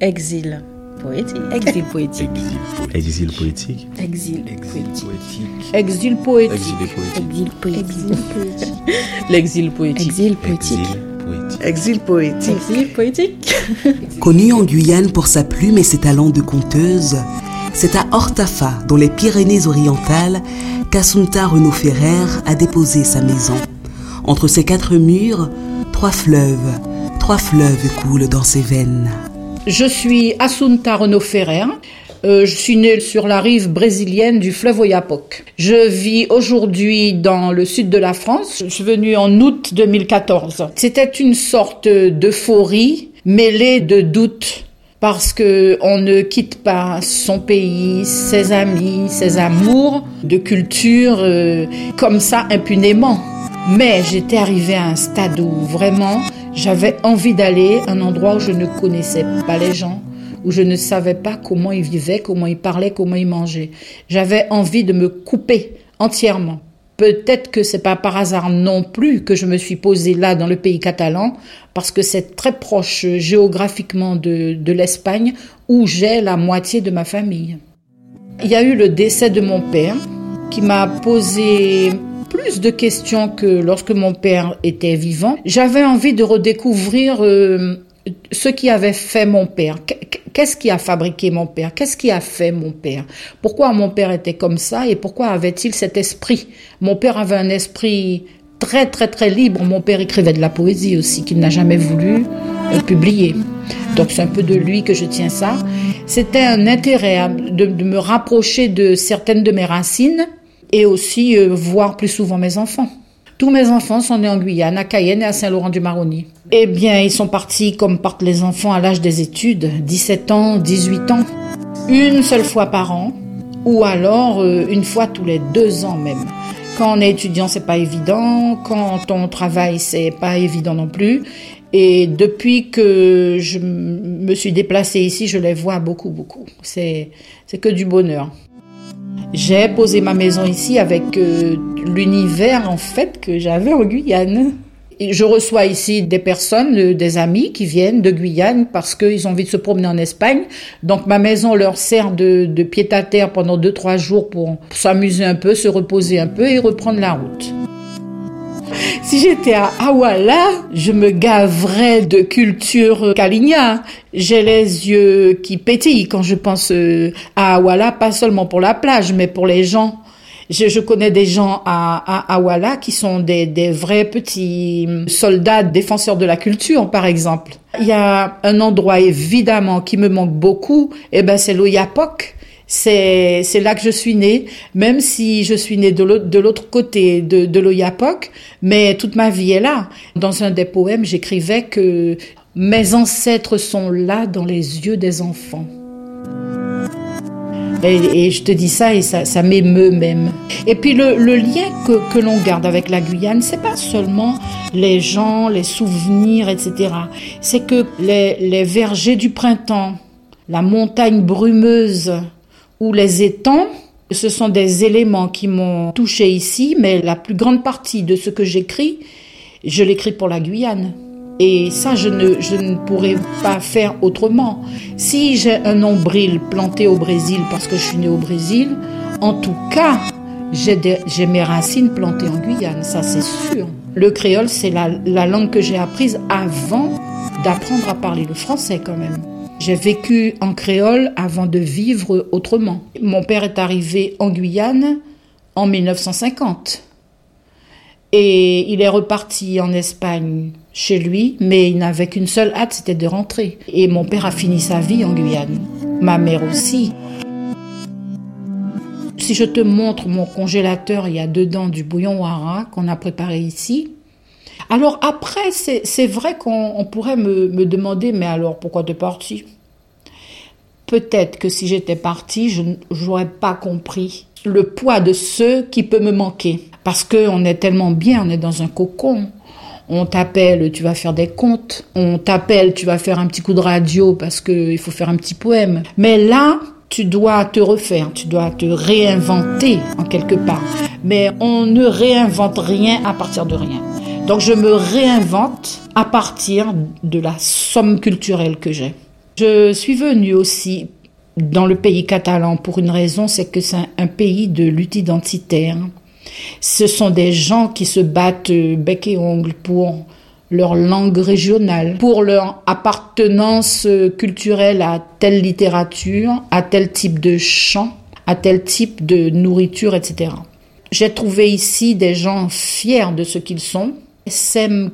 Exil poétique. Exil poétique. Exil poétique. Exil poétique. Exil poétique. Exil poétique. L'exil poétique. Exil poétique. Exil poétique. Exil poétique. Connue en Guyane pour sa plume et ses talents de conteuse, c'est à Hortafa, dans les Pyrénées-Orientales, qu'Assunta Renaud Ferrer a déposé sa maison. Entre ses quatre murs, trois fleuves, trois fleuves coulent dans ses veines. Je suis Assunta Renaud Ferrer. Euh, je suis née sur la rive brésilienne du fleuve Oyapock. Je vis aujourd'hui dans le sud de la France. Je suis venue en août 2014. C'était une sorte d'euphorie mêlée de doute parce que on ne quitte pas son pays, ses amis, ses amours de culture euh, comme ça impunément. Mais j'étais arrivée à un stade où vraiment j'avais envie d'aller à un endroit où je ne connaissais pas les gens, où je ne savais pas comment ils vivaient, comment ils parlaient, comment ils mangeaient. J'avais envie de me couper entièrement. Peut-être que c'est pas par hasard non plus que je me suis posée là dans le pays catalan, parce que c'est très proche géographiquement de, de l'Espagne, où j'ai la moitié de ma famille. Il y a eu le décès de mon père, qui m'a posé plus de questions que lorsque mon père était vivant. J'avais envie de redécouvrir euh, ce qui avait fait mon père. Qu'est-ce qui a fabriqué mon père? Qu'est-ce qui a fait mon père? Pourquoi mon père était comme ça et pourquoi avait-il cet esprit? Mon père avait un esprit très très très libre. Mon père écrivait de la poésie aussi qu'il n'a jamais voulu euh, publier. Donc c'est un peu de lui que je tiens ça. C'était un intérêt de me rapprocher de certaines de mes racines et aussi euh, voir plus souvent mes enfants. Tous mes enfants sont nés en Guyane, à Cayenne et à Saint-Laurent-du-Maroni. Eh bien, ils sont partis comme partent les enfants à l'âge des études, 17 ans, 18 ans, une seule fois par an, ou alors euh, une fois tous les deux ans même. Quand on est étudiant, c'est pas évident. Quand on travaille, c'est pas évident non plus. Et depuis que je me suis déplacée ici, je les vois beaucoup, beaucoup. C'est, c'est que du bonheur. J'ai posé ma maison ici avec euh, l'univers en fait que j'avais en Guyane. Et je reçois ici des personnes, euh, des amis qui viennent de Guyane parce qu'ils ont envie de se promener en Espagne. Donc ma maison leur sert de, pied à terre pendant deux trois jours pour s'amuser un peu, se reposer un peu et reprendre la route. Si j'étais à Awala, je me gaverais de culture kaligna. J'ai les yeux qui pétillent quand je pense euh, à Awala, pas seulement pour la plage, mais pour les gens. Je, connais des gens à, à Awala qui sont des, vrais petits soldats défenseurs de la culture, par exemple. Il y a un endroit évidemment qui me manque beaucoup, et eh ben c'est l'Oyapok c'est là que je suis née, même si je suis née de l'autre côté de, de mais toute ma vie est là. Dans un des poèmes, j'écrivais que mes ancêtres sont là dans les yeux des enfants. Et, je te dis ça et ça, ça m'émeut même. Et puis le, le lien que, que l'on garde avec la Guyane, c'est pas seulement les gens, les souvenirs, etc. C'est que les, les vergers du printemps, la montagne brumeuse, ou les étangs, ce sont des éléments qui m'ont touché ici, mais la plus grande partie de ce que j'écris, je l'écris pour la Guyane. Et ça, je ne, je ne pourrais pas faire autrement. Si j'ai un nombril planté au Brésil parce que je suis né au Brésil, en tout cas, j'ai mes racines plantées en Guyane, ça c'est sûr. Le créole, c'est la, la langue que j'ai apprise avant d'apprendre à parler le français quand même. J'ai vécu en créole avant de vivre autrement. Mon père est arrivé en Guyane en 1950. Et il est reparti en Espagne chez lui, mais il n'avait qu'une seule hâte, c'était de rentrer. Et mon père a fini sa vie en Guyane. Ma mère aussi. Si je te montre mon congélateur, il y a dedans du bouillon wara qu'on a préparé ici. Alors après, c'est vrai qu'on pourrait me, demander, mais alors pourquoi tu es parti? Peut-être que si j'étais partie, je n'aurais pas compris le poids de ce qui peut me manquer. Parce qu'on est tellement bien, on est dans un cocon. On t'appelle, tu vas faire des contes. On t'appelle, tu vas faire un petit coup de radio parce qu'il faut faire un petit poème. Mais là, tu dois te refaire, tu dois te réinventer en quelque part. Mais on ne réinvente rien à partir de rien. Donc je me réinvente à partir de la somme culturelle que j'ai. Je suis venue aussi dans le pays catalan pour une raison, c'est que c'est un pays de lutte identitaire. Ce sont des gens qui se battent bec et ongle pour leur langue régionale, pour leur appartenance culturelle à telle littérature, à tel type de chant, à tel type de nourriture, etc. J'ai trouvé ici des gens fiers de ce qu'ils sont. Sem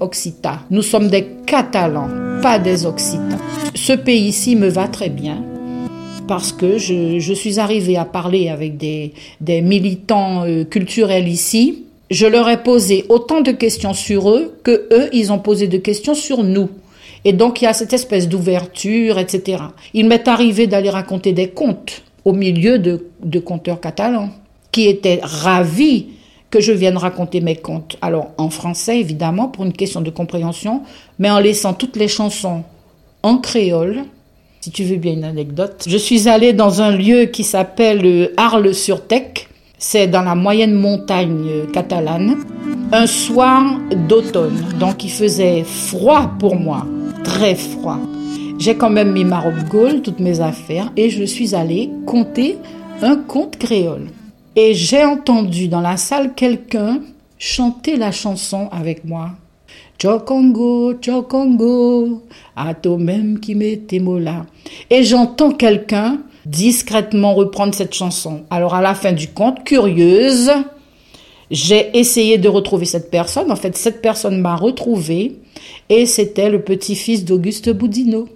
occita. Nous sommes des Catalans, pas des Occitans. Ce pays-ci me va très bien parce que je, suis arrivée à parler avec des, des militants euh, culturels ici je leur ai posé autant de questions sur eux que eux, ils ont posé de questions sur nous. Et donc il y a cette espèce d'ouverture, etc. Il m'est arrivé d'aller raconter des contes au milieu de, de conteurs catalans qui étaient ravis que je vienne raconter mes contes. Alors en français évidemment pour une question de compréhension, mais en laissant toutes les chansons en créole. Si tu veux bien une anecdote, je suis allée dans un lieu qui s'appelle Arles-sur-Tech c'est dans la moyenne montagne catalane, un soir d'automne. Donc il faisait froid pour moi, très froid. J'ai quand même mis ma robe gaule, toutes mes affaires, et je suis allée compter un conte créole. Et j'ai entendu dans la salle quelqu'un chanter la chanson avec moi. Chokongo, Chokongo, à toi même qui m'était mola. Et j'entends quelqu'un discrètement reprendre cette chanson. Alors à la fin du conte, curieuse, j'ai essayé de retrouver cette personne. En fait, cette personne m'a retrouvée et c'était le petit-fils d'Auguste Boudinot.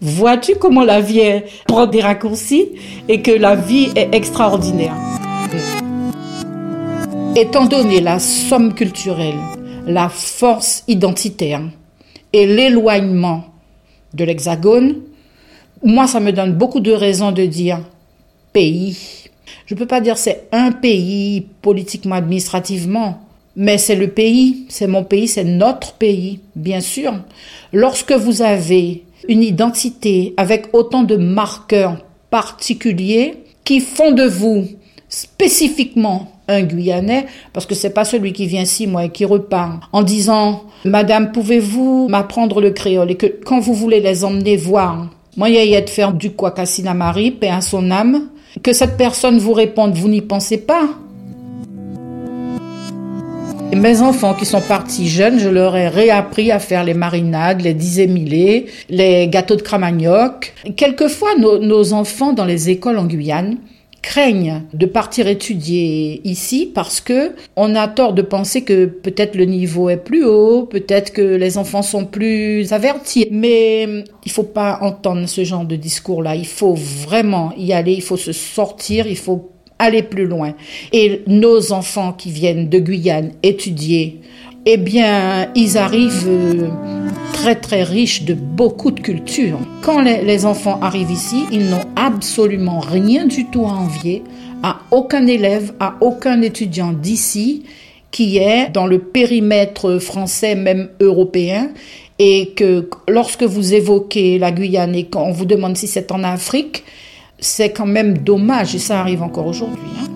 Vois-tu comment la vie prend des raccourcis et que la vie est extraordinaire? Étant donné la somme culturelle, la force identitaire et l'éloignement de l'Hexagone, moi, ça me donne beaucoup de raisons de dire pays. Je ne peux pas dire c'est un pays politiquement, administrativement, mais c'est le pays, c'est mon pays, c'est notre pays, bien sûr. Lorsque vous avez une identité avec autant de marqueurs particuliers qui font de vous spécifiquement un Guyanais, parce que c'est pas celui qui vient six mois et qui repart en disant Madame, pouvez-vous m'apprendre le créole? et que quand vous voulez les emmener voir moi, il y a de faire du quoi Cassina Marie, paix à son âme. Que cette personne vous réponde, vous n'y pensez pas? Mes enfants qui sont partis jeunes, je leur ai réappris à faire les marinades, les disémilés, les gâteaux de cramagnoc. Quelquefois, nos enfants dans les écoles en Guyane, craignent de partir étudier ici parce que on a tort de penser que peut-être le niveau est plus haut, peut-être que les enfants sont plus avertis. Mais il faut pas entendre ce genre de discours-là. Il faut vraiment y aller, il faut se sortir, il faut aller plus loin. Et nos enfants qui viennent de Guyane étudier, eh bien, ils arrivent euh, très très riches de beaucoup de cultures. Quand les, enfants arrivent ici, ils n'ont absolument rien du tout à envier à aucun élève, à aucun étudiant d'ici qui est dans le périmètre français, même européen, et que lorsque vous évoquez la Guyane et qu'on vous demande si c'est en Afrique, c'est quand même dommage, et ça arrive encore aujourd'hui. Hein.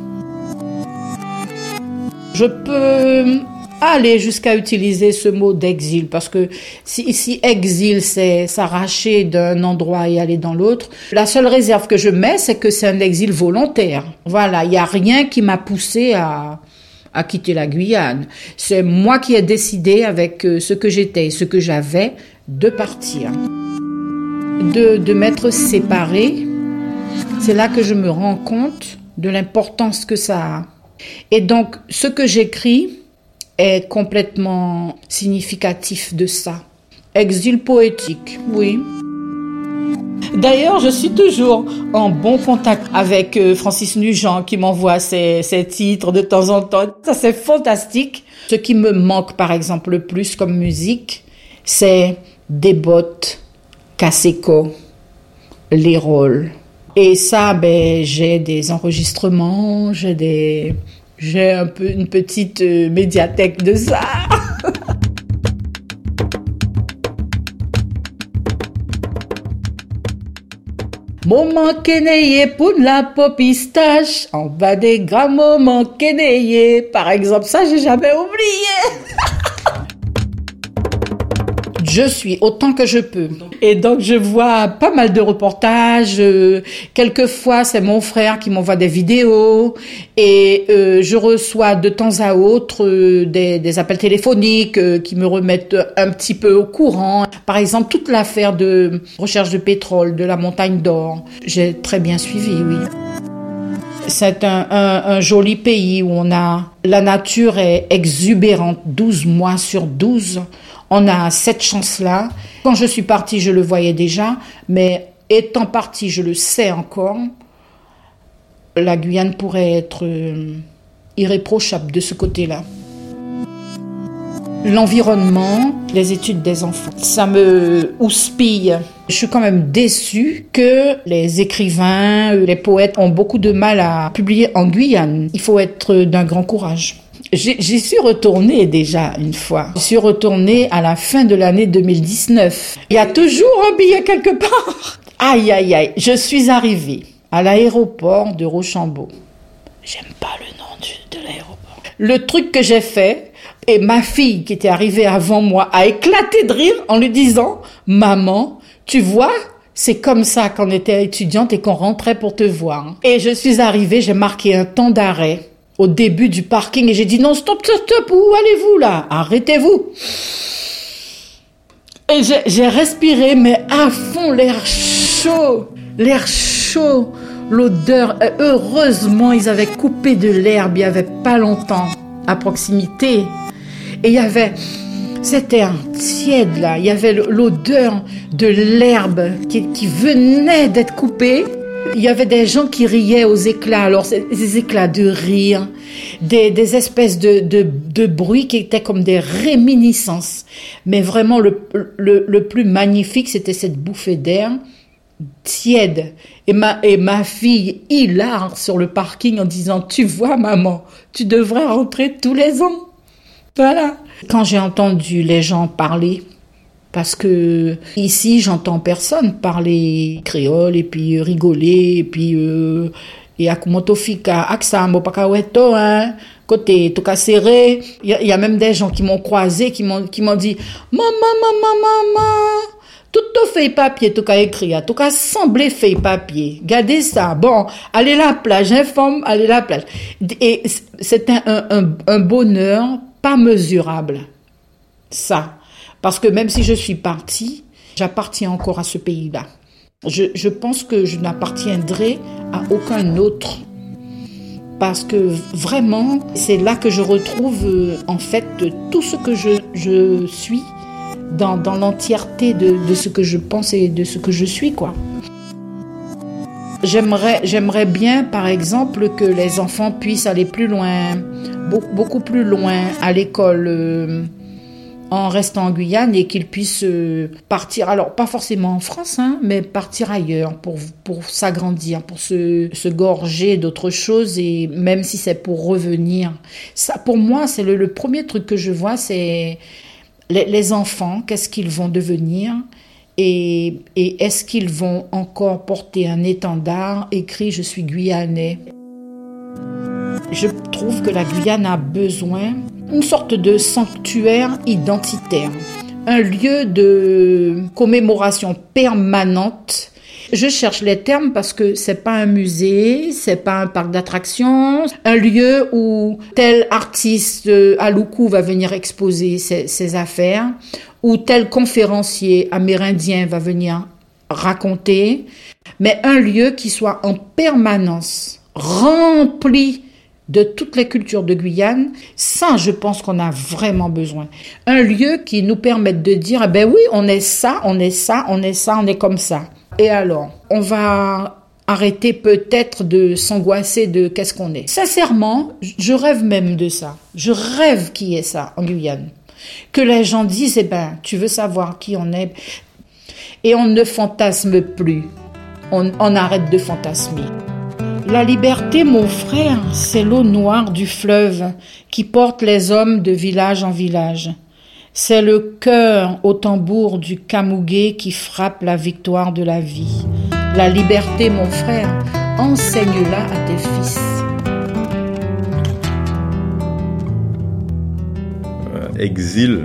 Je peux aller jusqu'à utiliser ce mot d'exil parce que si, exil c'est s'arracher d'un endroit et aller dans l'autre, la seule réserve que je mets c'est que c'est un exil volontaire. Voilà, il n'y a rien qui m'a poussé à à quitter la Guyane. C'est moi qui ai décidé avec euh, ce que j'étais et ce que j'avais de partir. De, de m'être séparée, c'est là que je me rends compte de l'importance que ça a. Et donc, ce que j'écris, est complètement significatif de ça. Exil poétique, oui. D'ailleurs, je suis toujours en bon contact avec euh, Francis Nugent qui m'envoie ses, titres de temps en temps. Ça, c'est fantastique. Ce qui me manque, par exemple, le plus comme musique, c'est des bottes, Caseco, les rôles. Et ça, ben, j'ai des enregistrements, j'ai des, j'ai un peu une petite euh, médiathèque de ça. Moment keneye pour la popistache, en bas des grands moments keneye. Par exemple, ça, j'ai jamais oublié. Je suis autant que je peux. Et donc je vois pas mal de reportages. Euh, quelquefois c'est mon frère qui m'envoie des vidéos et euh, je reçois de temps à autre euh, des, appels téléphoniques qui me remettent un petit peu au courant. Par exemple toute l'affaire de recherche de pétrole de la montagne d'or. J'ai très bien suivi, oui. C'est un, joli pays où on a la nature est exubérante 12 mois sur 12. On a cette chance-là. Quand je suis partie, je le voyais déjà, mais étant partie, je le sais encore. La Guyane pourrait être euh, irréprochable de ce côté-là. L'environnement, les études des enfants, ça me houspille. Je suis quand même déçue que les écrivains, les poètes ont beaucoup de mal à publier en Guyane. Il faut être d'un grand courage. J'y suis retournée déjà une fois. Je suis retournée à la fin de l'année 2019. Il y a toujours un billet quelque part. Aïe, aïe, aïe. Je suis arrivée à l'aéroport de Rochambeau. J'aime pas le nom de l'aéroport. Le truc que j'ai fait, et ma fille qui était arrivée avant moi a éclaté de rire en lui disant, maman, tu vois, c'est comme ça qu'on était étudiante et qu'on rentrait pour te voir. Et je suis arrivée, j'ai marqué un temps d'arrêt au début du parking et j'ai dit non, stop, stop, stop, où allez-vous là? Arrêtez-vous. Et j'ai respiré, mais à fond, l'air chaud, l'air chaud, l'odeur. Heureusement, ils avaient coupé de l'herbe il y avait pas longtemps à proximité. Et il y avait, c'était un tiède là, il y avait l'odeur de l'herbe qui venait d'être coupée. Il y avait des gens qui riaient aux éclats, alors des éclats de rire, des, des espèces de, de, de bruits qui étaient comme des réminiscences. Mais vraiment, le, le, le plus magnifique, c'était cette bouffée d'air tiède. Et ma, et ma fille hilar sur le parking en disant, tu vois maman, tu devrais rentrer tous les ans. Voilà. Quand j'ai entendu les gens parler, parce que ici, j'entends personne parler créole et puis rigoler et puis euh, et akumotofika aksambo pakaweto hein côté tout serré il y, a même des gens qui m'ont croisé qui m'ont qui m'ont dit maman maman maman tout au fait papier tout cas écrit tout cas semblé fait papier. Gardez ça bon allez la plage informe allez la plage. Et c'est un, un bonheur pas mesurable. Ça parce que même si je suis partie, j'appartiens encore à ce pays-là. Je, pense que je n'appartiendrai à aucun autre. Parce que vraiment, c'est là que je retrouve euh, en fait tout ce que je, suis dans, l'entièreté de, ce que je pense et de ce que je suis, quoi. J'aimerais, bien, par exemple, que les enfants puissent aller plus loin, beaucoup plus loin à l'école. Euh, en restant en Guyane et qu'ils puissent euh, partir, alors pas forcément en France, hein, mais partir ailleurs pour, pour s'agrandir, pour se, se gorger d'autres choses et même si c'est pour revenir. Ça, pour moi, c'est le, premier truc que je vois, c'est les, enfants, qu'est-ce qu'ils vont devenir et, et est-ce qu'ils vont encore porter un étendard écrit Je suis guyanais. Je trouve que la Guyane a besoin une sorte de sanctuaire identitaire, un lieu de commémoration permanente. Je cherche les termes parce que c'est pas un musée, c'est pas un parc d'attractions, un lieu où tel artiste à Loukou va venir exposer ses, ses affaires, ou tel conférencier amérindien va venir raconter, mais un lieu qui soit en permanence rempli de toutes les cultures de Guyane, ça, je pense qu'on a vraiment besoin. Un lieu qui nous permette de dire, eh ben oui, on est ça, on est ça, on est ça, on est comme ça. Et alors, on va arrêter peut-être de s'angoisser de qu'est-ce qu'on est. Sincèrement, je rêve même de ça. Je rêve qui est ça en Guyane. Que les gens disent, eh ben, tu veux savoir qui on est. Et on ne fantasme plus. on arrête de fantasmer. La liberté, mon frère, c'est l'eau noire du fleuve qui porte les hommes de village en village. C'est le cœur au tambour du camougué qui frappe la victoire de la vie. La liberté, mon frère, enseigne-la à tes fils. Euh, exil,